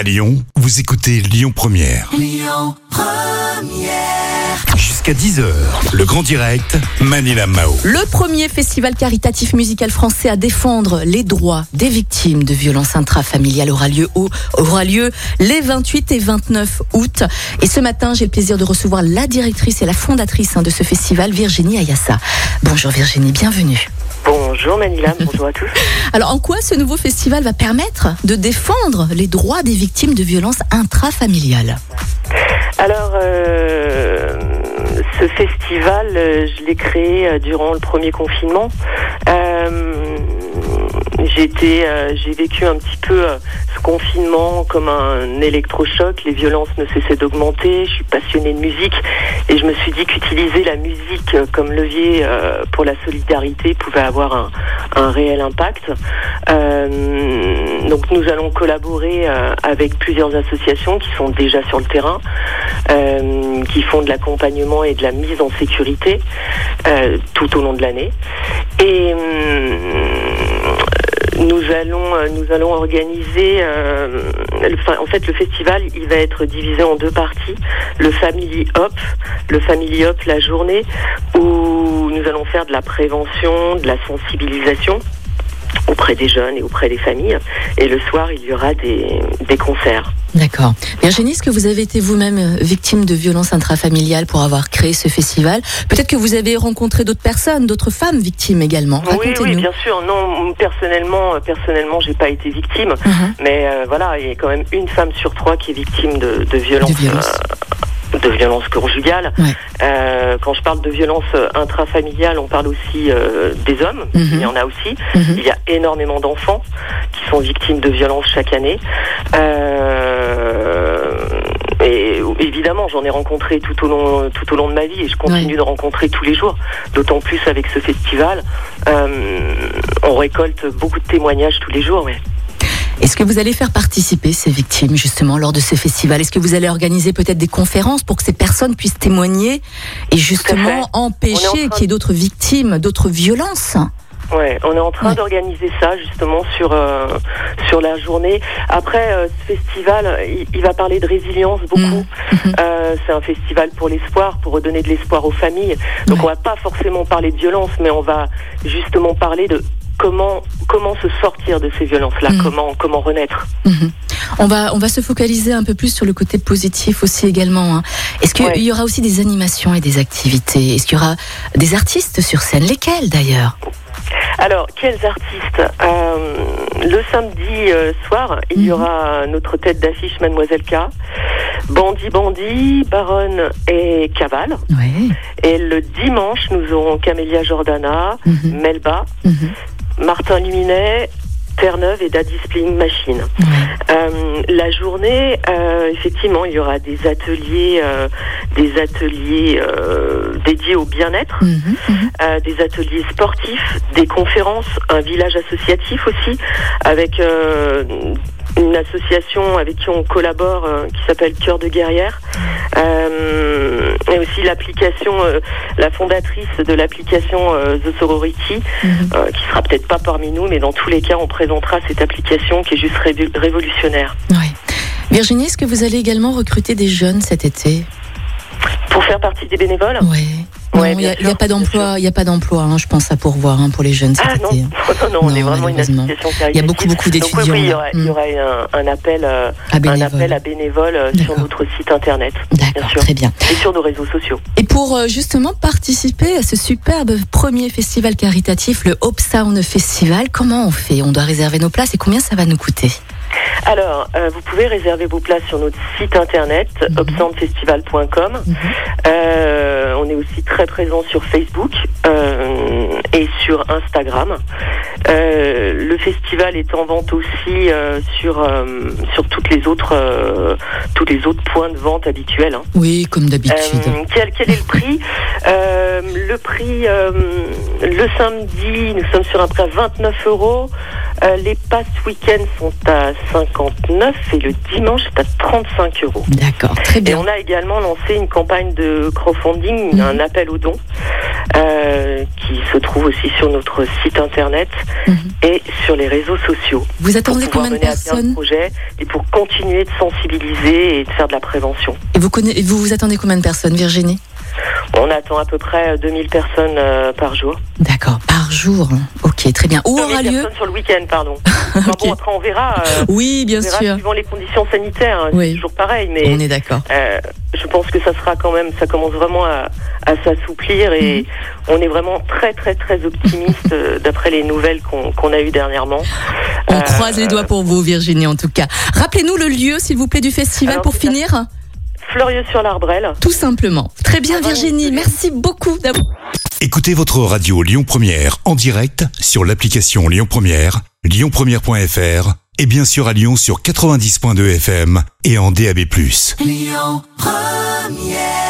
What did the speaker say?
À Lyon, vous écoutez Lyon Première. Jusqu'à 10h, le grand direct, Manila Mao. Le premier festival caritatif musical français à défendre les droits des victimes de violences intrafamiliales aura lieu, au- aura lieu les 28 et 29 août. Et ce matin, j'ai le plaisir de recevoir la directrice et la fondatrice hein, de ce festival, Virginie Ayassa. Bonjour Virginie, bienvenue. Bonjour Manila, bonjour à tous. Alors en quoi ce nouveau festival va permettre de défendre les droits des victimes de violences intrafamiliales Alors, euh, ce festival, euh, je l'ai créé euh, durant le premier confinement. Euh, j'ai été, euh, j'ai vécu un petit peu euh, ce confinement comme un électrochoc. Les violences ne cessaient d'augmenter. Je suis passionnée de musique et je me suis dit qu'utiliser la musique comme levier euh, pour la solidarité pouvait avoir un, un réel impact. Euh, donc nous allons collaborer avec plusieurs associations qui sont déjà sur le terrain, qui font de l'accompagnement et de la mise en sécurité tout au long de l'année. Et nous allons, euh, nous allons organiser. euh, en fait, le festival, il va être divisé en deux parties. Le Family Hop, le Family Hop, la journée où nous allons faire de la prévention, de la sensibilisation auprès des jeunes et auprès des familles. Et le soir, il y aura des, des concerts. D'accord. Virginie, est-ce que vous avez été vous-même euh, victime de violences intrafamiliales pour avoir créé ce festival? Peut-être que vous avez rencontré d'autres personnes, d'autres femmes victimes également. Oui, oui, bien sûr. Non, personnellement, euh, personnellement, j'ai pas été victime, Mhm. mais euh, voilà, il y a quand même une femme sur trois qui est victime de, de violences. De euh, de violences conjugales. Ouais. Euh, quand je parle de violences euh, intrafamiliales, on parle aussi euh, des hommes. Mhm. Il y en a aussi. Mhm. Il y a énormément d'enfants qui sont victimes de violences chaque année. Euh, et évidemment, j'en ai rencontré tout au long, tout au long de ma vie et je continue Ouais. de rencontrer tous les jours. D'autant plus avec ce festival, Euh, on récolte beaucoup de témoignages tous les jours. Ouais. Est-ce que vous allez faire participer ces victimes justement lors de ce festival Est-ce que vous allez organiser peut-être des conférences pour que ces personnes puissent témoigner et justement empêcher qu'il y ait d'autres victimes, d'autres violences? Ouais, on est en train Ouais. d'organiser ça justement sur euh, sur la journée. Après, euh, ce festival, il, il va parler de résilience beaucoup. Mhm. Mhm. Euh, c'est un festival pour l'espoir, pour redonner de l'espoir aux familles. Donc Ouais. on va pas forcément parler de violence, mais on va justement parler de comment comment se sortir de ces violences-là, Mhm. comment comment renaître. Mhm. On va on va se focaliser un peu plus sur le côté positif aussi également. hein. Est-ce qu'il Ouais. y aura aussi des animations et des activités? Est-ce qu'il y aura des artistes sur scène? Lesquels d'ailleurs? Alors, quels artistes? Euh, Le samedi euh, soir, il y Mhm. aura notre tête d'affiche Mademoiselle K, Bandit Bandit, Baronne et Caval. Ouais. Et le dimanche, nous aurons Camélia Jordana. Melba. Martin Luminet, Terre-Neuve et Daddy Spling Machine. Euh, la journée, euh, effectivement, il y aura des ateliers, euh, des ateliers dédiés au bien-être, Mhm. Mhm. des ateliers sportifs, des conférences, un village associatif aussi, avec une association avec qui on collabore qui s'appelle Cœur de guerrière, Euh, et aussi l'application, euh, la fondatrice de l'application euh, The Sorority, Mhm. euh, qui sera peut-être pas parmi nous, mais dans tous les cas, on présentera cette application qui est juste révolutionnaire. Ouais. Virginie, est-ce que vous allez également recruter des jeunes cet été? Pour faire partie des bénévoles? Ouais. Ouais, il n'y a, il pas d'emploi, il y a pas d'emploi, hein, je pense à pourvoir hein, pour les jeunes cet Ah non, été. non, non, on Non, est vraiment une association Il y a beaucoup, beaucoup d'étudiants. oui, oui, il y aura, il y Mm. aura un, un appel, euh, À un bénévoles. appel à bénévoles euh, sur notre site internet, D'accord, très bien. et sur nos réseaux sociaux. Et pour euh, justement participer à ce superbe premier festival caritatif, le Hope Sound Festival, comment on fait? On doit réserver nos places et combien ça va nous coûter? Alors, euh, vous pouvez réserver vos places sur notre site internet, Mhm. obsoundfestival.com. Mhm. Euh, on est aussi très présent sur Facebook euh, et sur Instagram. Euh, le festival est en vente aussi euh, sur euh, sur toutes les autres euh, tous les autres points de vente habituels. hein. Oui, comme d'habitude. Euh, quel, quel est le prix? Euh, Le prix, euh, le samedi, nous sommes sur un prix à 29 euros. Euh, les passes week-end sont à 59 et le dimanche c'est à 35 euros. D'accord, très Et bien. on a également lancé une campagne de crowdfunding, Mhm. un appel aux dons, euh, qui se trouve aussi sur notre site internet Mhm. et sur les réseaux sociaux. Vous attendez combien de mener à bien ce personnes projet et pour continuer de sensibiliser et de faire de la prévention. Et vous, conna- et vous vous attendez combien de personnes, Virginie? On attend à peu près 2000 personnes euh, par jour. D'accord, par jour. Ok, très bien. Où 2000 aura lieu personnes sur le week-end, pardon. Enfin, Ok. bon, après, on verra. euh, Oui, bien on verra sûr. suivant les conditions sanitaires. hein, Oui. C'est toujours pareil, mais On est d'accord. euh, je pense que ça sera quand même, ça commence vraiment à, à s'assouplir et Mhm. on est vraiment très très très optimiste euh, d'après les nouvelles qu'on a eues dernièrement. On Euh, croise les doigts pour vous, Virginie, en tout cas. Rappelez-nous le lieu, s'il vous plaît, du festival Alors, pour à- finir. Fleurieux-sur-l'Arbrelle. Tout simplement. Très bien, Ah, Virginie. Merci beaucoup d'avoir. Écoutez votre radio Lyon Première en direct sur l'application Lyon Première, lyonpremière.fr et bien sûr à Lyon sur 90.2 FM et en DAB+. Lyon Première